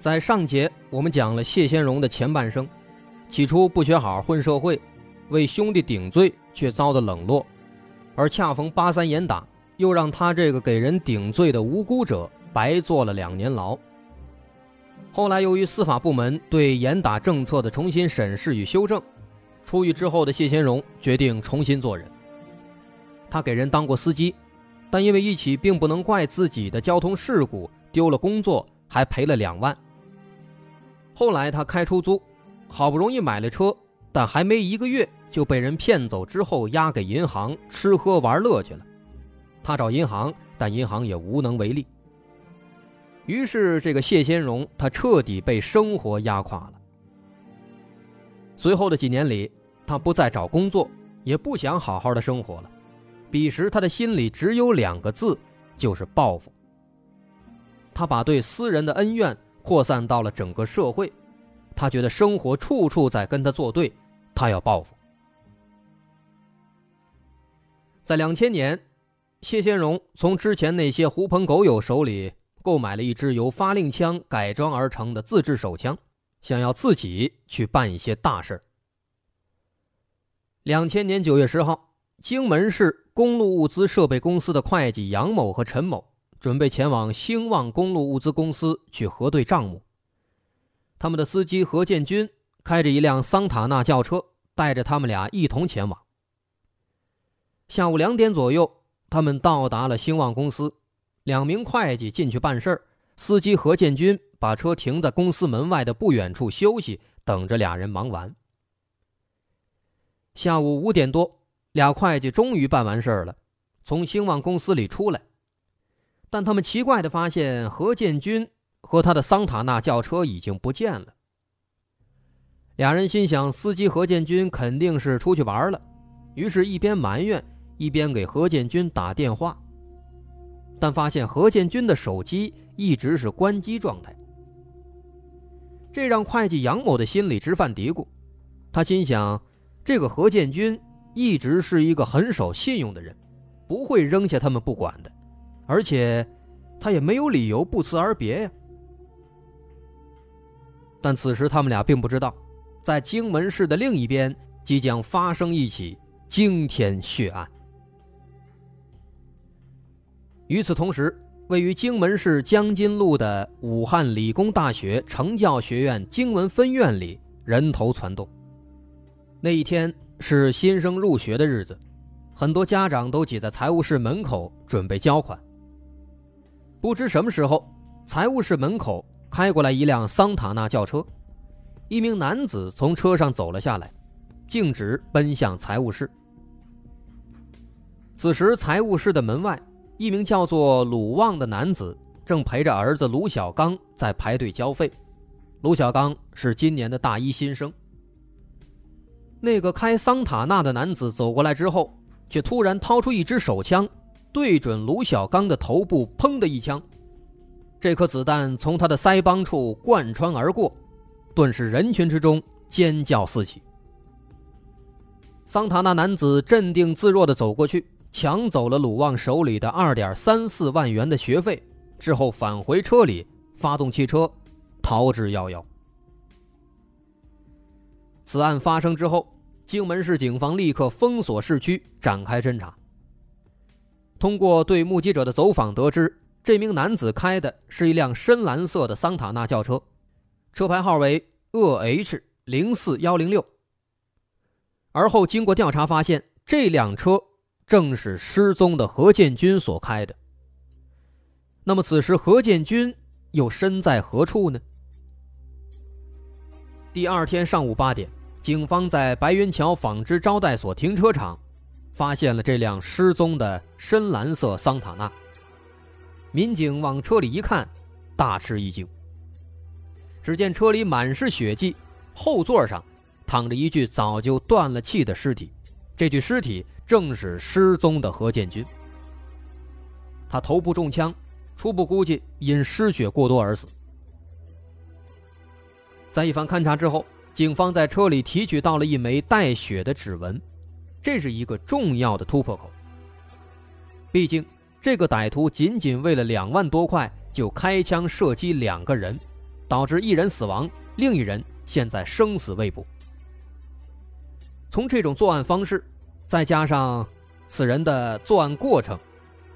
在上节我们讲了谢先荣的前半生，起初不学好混社会，为兄弟顶罪却遭到冷落，而恰逢八三严打，又让他这个给人顶罪的无辜者白坐了两年牢。后来由于司法部门对严打政策的重新审视与修正，出狱之后的谢先荣决定重新做人。他给人当过司机，但因为一起并不能怪自己的交通事故丢了工作，还赔了两万。后来他开出租，好不容易买了车，但还没一个月就被人骗走，之后押给银行吃喝玩乐去了。他找银行，但银行也无能为力。于是这个谢先荣他彻底被生活压垮了。随后的几年里，他不再找工作，也不想好好的生活了。彼时他的心里只有两个字，就是报复。他把对私人的恩怨扩散到了整个社会，他觉得生活处处在跟他作对，他要报复。在两千年，谢先荣从之前那些狐朋狗友手里购买了一支由发令枪改装而成的自制手枪，想要自己去办一些大事两千年九月十号，荆门市。公路物资设备公司的会计杨某和陈某准备前往兴旺公路物资公司去核对账目。他们的司机何建军开着一辆桑塔纳轿车，带着他们俩一同前往。下午两点左右，他们到达了兴旺公司，两名会计进去办事司机何建军把车停在公司门外的不远处休息，等着俩人忙完。下午五点多。俩会计终于办完事儿了，从兴旺公司里出来，但他们奇怪的发现何建军和他的桑塔纳轿车已经不见了。俩人心想，司机何建军肯定是出去玩了，于是，一边埋怨，一边给何建军打电话，但发现何建军的手机一直是关机状态，这让会计杨某的心里直犯嘀咕，他心想，这个何建军。一直是一个很守信用的人，不会扔下他们不管的，而且他也没有理由不辞而别呀。但此时他们俩并不知道，在荆门市的另一边即将发生一起惊天血案。与此同时，位于荆门市江津路的武汉理工大学成教学院荆门分院里人头攒动。那一天。是新生入学的日子，很多家长都挤在财务室门口准备交款。不知什么时候，财务室门口开过来一辆桑塔纳轿车，一名男子从车上走了下来，径直奔向财务室。此时，财务室的门外，一名叫做鲁旺的男子正陪着儿子卢小刚在排队交费。卢小刚是今年的大一新生。那个开桑塔纳的男子走过来之后，却突然掏出一支手枪，对准卢小刚的头部，砰的一枪，这颗子弹从他的腮帮处贯穿而过，顿时人群之中尖叫四起。桑塔纳男子镇定自若地走过去，抢走了鲁旺手里的二点三四万元的学费，之后返回车里，发动汽车，逃之夭夭。此案发生之后，荆门市警方立刻封锁市区，展开侦查。通过对目击者的走访得知，这名男子开的是一辆深蓝色的桑塔纳轿车，车牌号为鄂 H 零四幺零六。而后经过调查发现，这辆车正是失踪的何建军所开的。那么此时何建军又身在何处呢？第二天上午八点。警方在白云桥纺织招待所停车场，发现了这辆失踪的深蓝色桑塔纳。民警往车里一看，大吃一惊。只见车里满是血迹，后座上躺着一具早就断了气的尸体，这具尸体正是失踪的何建军。他头部中枪，初步估计因失血过多而死。在一番勘查之后，警方在车里提取到了一枚带血的指纹，这是一个重要的突破口。毕竟，这个歹徒仅仅为了两万多块就开枪射击两个人，导致一人死亡，另一人现在生死未卜。从这种作案方式，再加上此人的作案过程，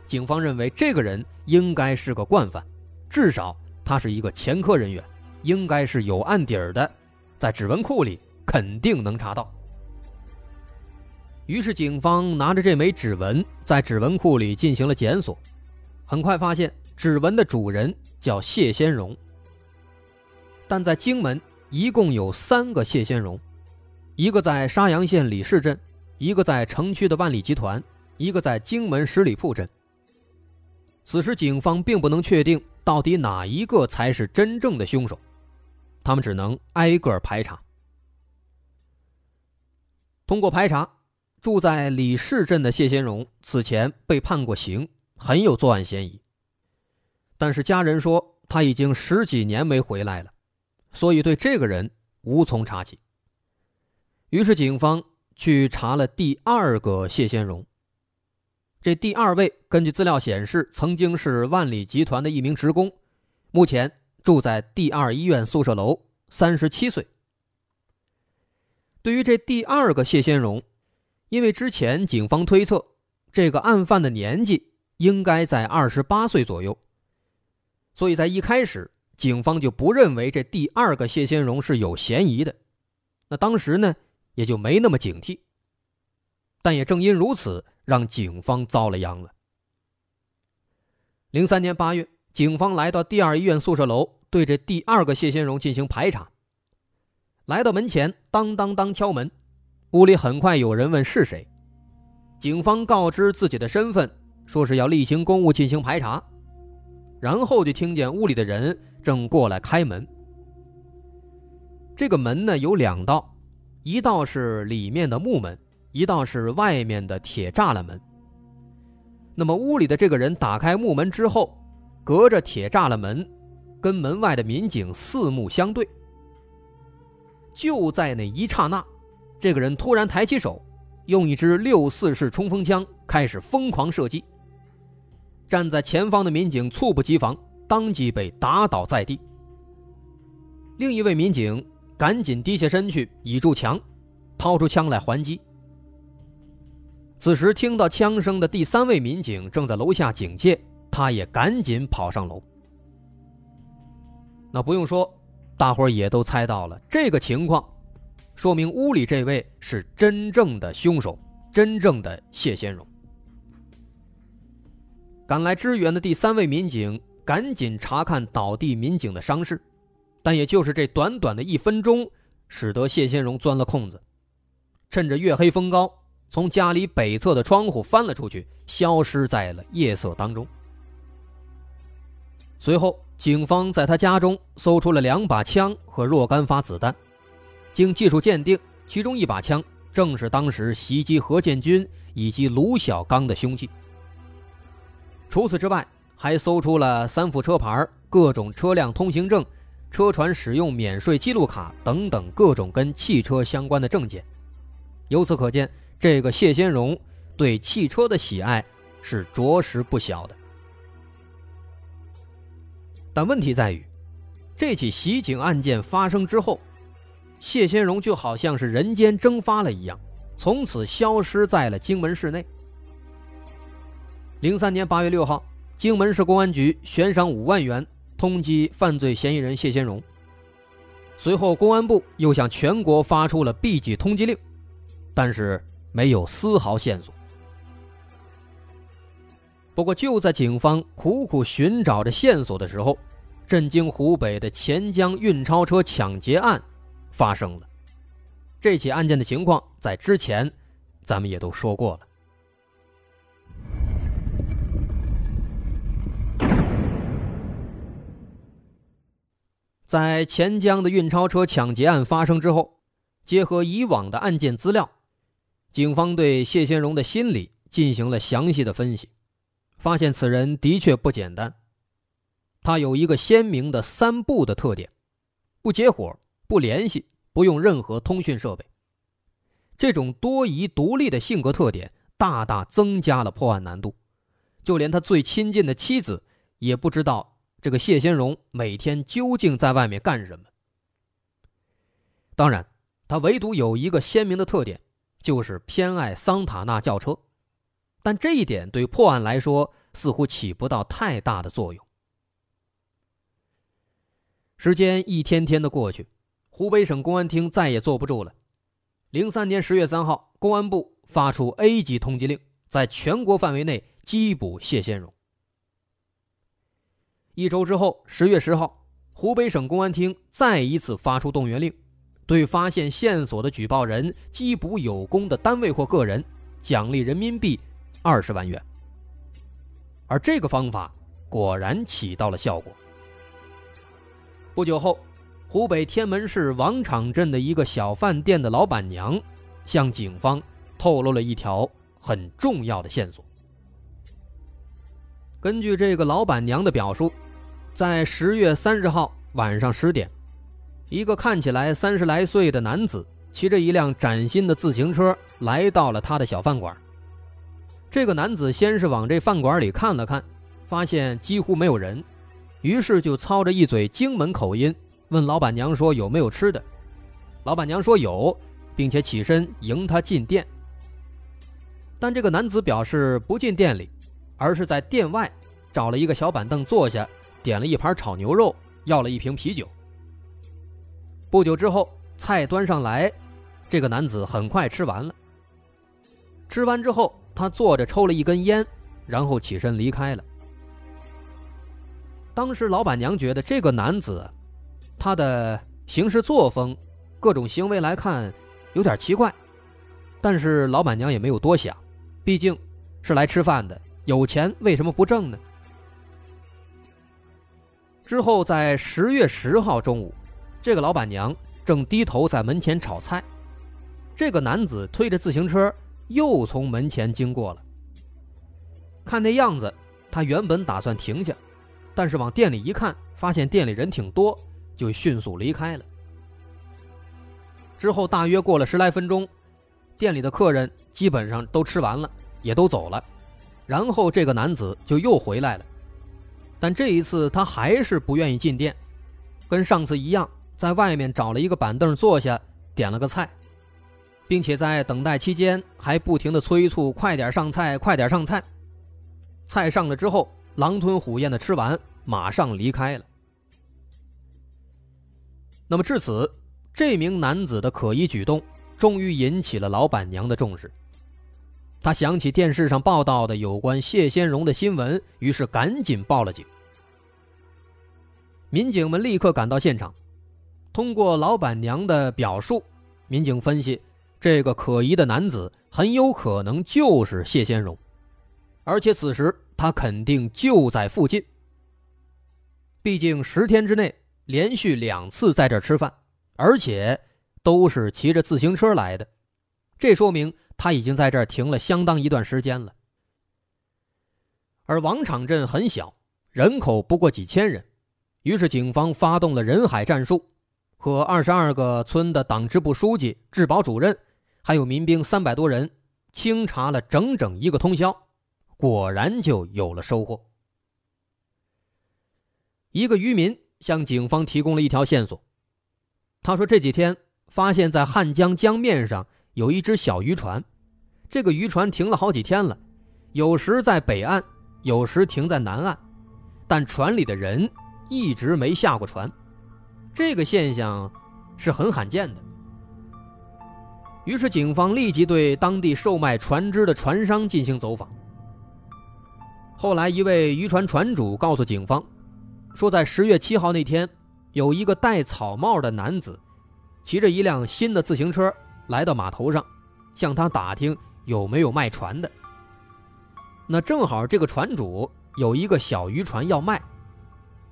警方认为这个人应该是个惯犯，至少他是一个前科人员。应该是有案底儿的，在指纹库里肯定能查到。于是警方拿着这枚指纹在指纹库里进行了检索，很快发现指纹的主人叫谢先荣。但在荆门一共有三个谢先荣，一个在沙洋县李市镇，一个在城区的万里集团，一个在荆门十里铺镇。此时警方并不能确定到底哪一个才是真正的凶手。他们只能挨个排查。通过排查，住在李市镇的谢先荣此前被判过刑，很有作案嫌疑。但是家人说他已经十几年没回来了，所以对这个人无从查起。于是警方去查了第二个谢先荣。这第二位根据资料显示，曾经是万里集团的一名职工，目前。住在第二医院宿舍楼，三十七岁。对于这第二个谢先荣，因为之前警方推测这个案犯的年纪应该在二十八岁左右，所以在一开始警方就不认为这第二个谢先荣是有嫌疑的。那当时呢，也就没那么警惕。但也正因如此，让警方遭了殃了。零三年八月。警方来到第二医院宿舍楼，对这第二个谢先荣进行排查。来到门前，当当当敲门，屋里很快有人问是谁。警方告知自己的身份，说是要例行公务进行排查。然后就听见屋里的人正过来开门。这个门呢有两道，一道是里面的木门，一道是外面的铁栅栏门。那么屋里的这个人打开木门之后。隔着铁栅栏门，跟门外的民警四目相对。就在那一刹那，这个人突然抬起手，用一支六四式冲锋枪开始疯狂射击。站在前方的民警猝不及防，当即被打倒在地。另一位民警赶紧低下身去倚住墙，掏出枪来还击。此时听到枪声的第三位民警正在楼下警戒。他也赶紧跑上楼。那不用说，大伙儿也都猜到了这个情况，说明屋里这位是真正的凶手，真正的谢先荣。赶来支援的第三位民警赶紧查看倒地民警的伤势，但也就是这短短的一分钟，使得谢先荣钻了空子，趁着月黑风高，从家里北侧的窗户翻了出去，消失在了夜色当中。随后，警方在他家中搜出了两把枪和若干发子弹，经技术鉴定，其中一把枪正是当时袭击何建军以及卢小刚的凶器。除此之外，还搜出了三副车牌、各种车辆通行证、车船使用免税记录卡等等各种跟汽车相关的证件。由此可见，这个谢先荣对汽车的喜爱是着实不小的。但问题在于，这起袭警案件发生之后，谢先荣就好像是人间蒸发了一样，从此消失在了荆门市内。零三年八月六号，荆门市公安局悬赏五万元通缉犯罪嫌疑人谢先荣。随后，公安部又向全国发出了 B 级通缉令，但是没有丝毫线索。不过，就在警方苦苦寻找着线索的时候，震惊湖北的钱江运钞车抢劫案发生了。这起案件的情况在之前咱们也都说过了。在钱江的运钞车抢劫案发生之后，结合以往的案件资料，警方对谢先荣的心理进行了详细的分析，发现此人的确不简单。他有一个鲜明的“三不”的特点：不结伙、不联系、不用任何通讯设备。这种多疑独立的性格特点，大大增加了破案难度。就连他最亲近的妻子也不知道。这个谢先荣每天究竟在外面干什么？当然，他唯独有一个鲜明的特点，就是偏爱桑塔纳轿车。但这一点对破案来说似乎起不到太大的作用。时间一天天的过去，湖北省公安厅再也坐不住了。零三年十月三号，公安部发出 A 级通缉令，在全国范围内缉捕谢先荣。一周之后，十月十号，湖北省公安厅再一次发出动员令，对发现线索的举报人、缉捕有功的单位或个人，奖励人民币二十万元。而这个方法果然起到了效果。不久后，湖北天门市王场镇的一个小饭店的老板娘，向警方透露了一条很重要的线索。根据这个老板娘的表述。在十月三十号晚上十点，一个看起来三十来岁的男子骑着一辆崭新的自行车来到了他的小饭馆。这个男子先是往这饭馆里看了看，发现几乎没有人，于是就操着一嘴荆门口音问老板娘说有没有吃的。老板娘说有，并且起身迎他进店。但这个男子表示不进店里，而是在店外找了一个小板凳坐下。点了一盘炒牛肉，要了一瓶啤酒。不久之后，菜端上来，这个男子很快吃完了。吃完之后，他坐着抽了一根烟，然后起身离开了。当时老板娘觉得这个男子，他的行事作风、各种行为来看有点奇怪，但是老板娘也没有多想，毕竟是来吃饭的，有钱为什么不挣呢？之后，在十月十号中午，这个老板娘正低头在门前炒菜，这个男子推着自行车又从门前经过了。看那样子，他原本打算停下，但是往店里一看，发现店里人挺多，就迅速离开了。之后大约过了十来分钟，店里的客人基本上都吃完了，也都走了，然后这个男子就又回来了。但这一次他还是不愿意进店，跟上次一样，在外面找了一个板凳坐下，点了个菜，并且在等待期间还不停的催促快点上菜，快点上菜。菜上了之后，狼吞虎咽的吃完，马上离开了。那么至此，这名男子的可疑举动终于引起了老板娘的重视。他想起电视上报道的有关谢先荣的新闻，于是赶紧报了警。民警们立刻赶到现场，通过老板娘的表述，民警分析，这个可疑的男子很有可能就是谢先荣，而且此时他肯定就在附近。毕竟十天之内连续两次在这吃饭，而且都是骑着自行车来的，这说明。他已经在这儿停了相当一段时间了，而王场镇很小，人口不过几千人，于是警方发动了人海战术，和二十二个村的党支部书记、治保主任，还有民兵三百多人，清查了整整一个通宵，果然就有了收获。一个渔民向警方提供了一条线索，他说这几天发现，在汉江江面上有一只小渔船。这个渔船停了好几天了，有时在北岸，有时停在南岸，但船里的人一直没下过船，这个现象是很罕见的。于是警方立即对当地售卖船只的船商进行走访。后来，一位渔船船主告诉警方，说在十月七号那天，有一个戴草帽的男子，骑着一辆新的自行车来到码头上，向他打听。有没有卖船的？那正好这个船主有一个小渔船要卖，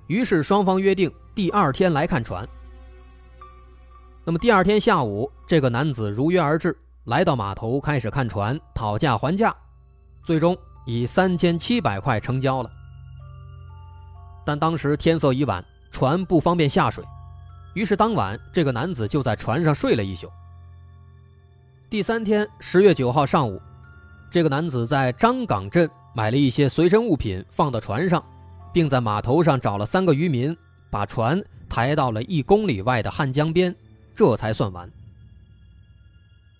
于是双方约定第二天来看船。那么第二天下午，这个男子如约而至，来到码头开始看船，讨价还价，最终以三千七百块成交了。但当时天色已晚，船不方便下水，于是当晚这个男子就在船上睡了一宿。第三天十月九号上午，这个男子在张岗镇买了一些随身物品放到船上，并在码头上找了三个渔民，把船抬到了一公里外的汉江边。这才算完。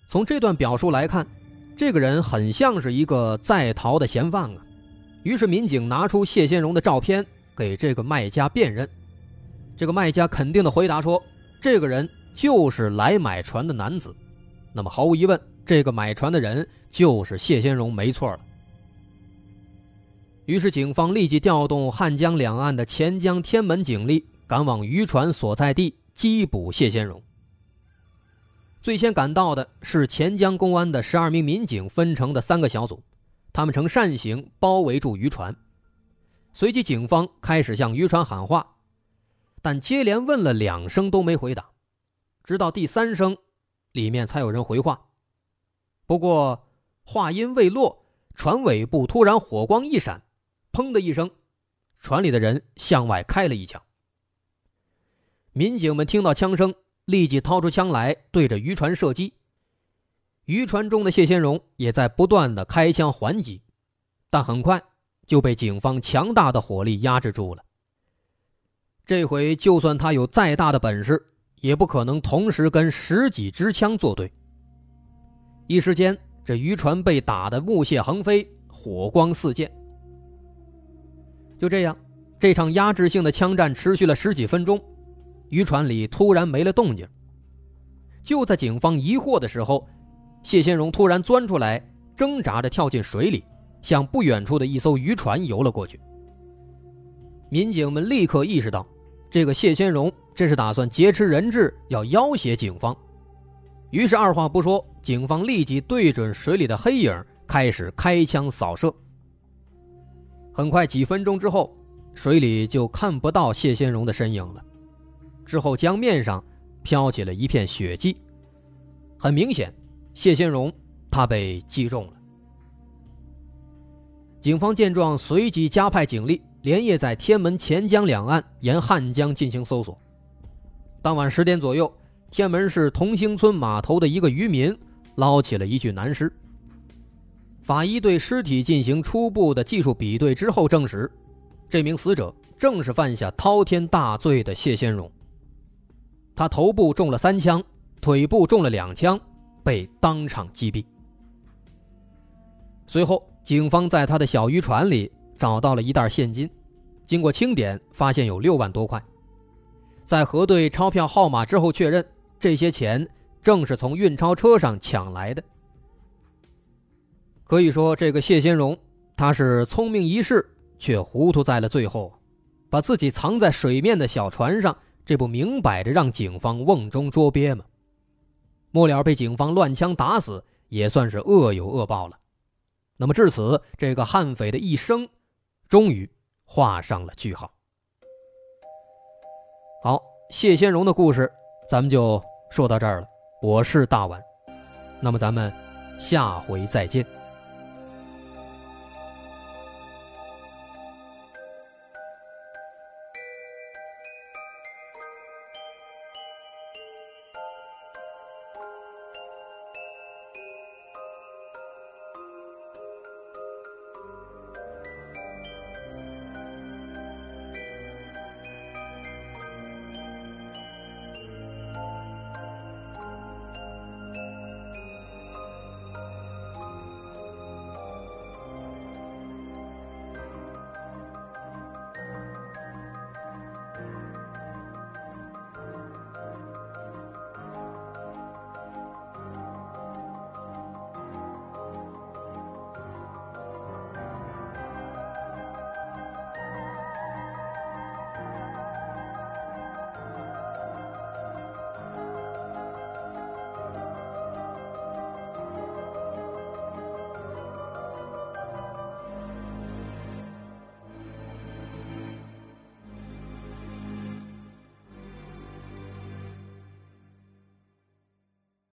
从这段表述来看，这个人很像是一个在逃的嫌犯啊。于是民警拿出谢先荣的照片给这个卖家辨认，这个卖家肯定的回答说：“这个人就是来买船的男子。”那么毫无疑问，这个买船的人就是谢先荣，没错了。于是警方立即调动汉江两岸的钱江、天门警力，赶往渔船所在地缉捕谢先荣。最先赶到的是钱江公安的十二名民警分成的三个小组，他们呈扇形包围住渔船。随即，警方开始向渔船喊话，但接连问了两声都没回答，直到第三声，里面才有人回话。不过话音未落，船尾部突然火光一闪，砰的一声，船里的人向外开了一枪。民警们听到枪声。立即掏出枪来，对着渔船射击。渔船中的谢先荣也在不断的开枪还击，但很快就被警方强大的火力压制住了。这回就算他有再大的本事，也不可能同时跟十几支枪作对。一时间，这渔船被打得木屑横飞，火光四溅。就这样，这场压制性的枪战持续了十几分钟。渔船里突然没了动静。就在警方疑惑的时候，谢先荣突然钻出来，挣扎着跳进水里，向不远处的一艘渔船游了过去。民警们立刻意识到，这个谢先荣这是打算劫持人质，要要挟警方。于是二话不说，警方立即对准水里的黑影开始开枪扫射。很快，几分钟之后，水里就看不到谢先荣的身影了。之后，江面上飘起了一片血迹，很明显，谢先荣他被击中了。警方见状，随即加派警力，连夜在天门、钱江两岸沿汉江进行搜索。当晚十点左右，天门市同兴村码头的一个渔民捞起了一具男尸。法医对尸体进行初步的技术比对之后，证实，这名死者正是犯下滔天大罪的谢先荣。他头部中了三枪，腿部中了两枪，被当场击毙。随后，警方在他的小渔船里找到了一袋现金，经过清点，发现有六万多块。在核对钞票号码之后，确认这些钱正是从运钞车上抢来的。可以说，这个谢先荣他是聪明一世，却糊涂在了最后，把自己藏在水面的小船上。这不明摆着让警方瓮中捉鳖吗？末了被警方乱枪打死，也算是恶有恶报了。那么至此，这个悍匪的一生，终于画上了句号。好，谢先荣的故事，咱们就说到这儿了。我是大碗，那么咱们下回再见。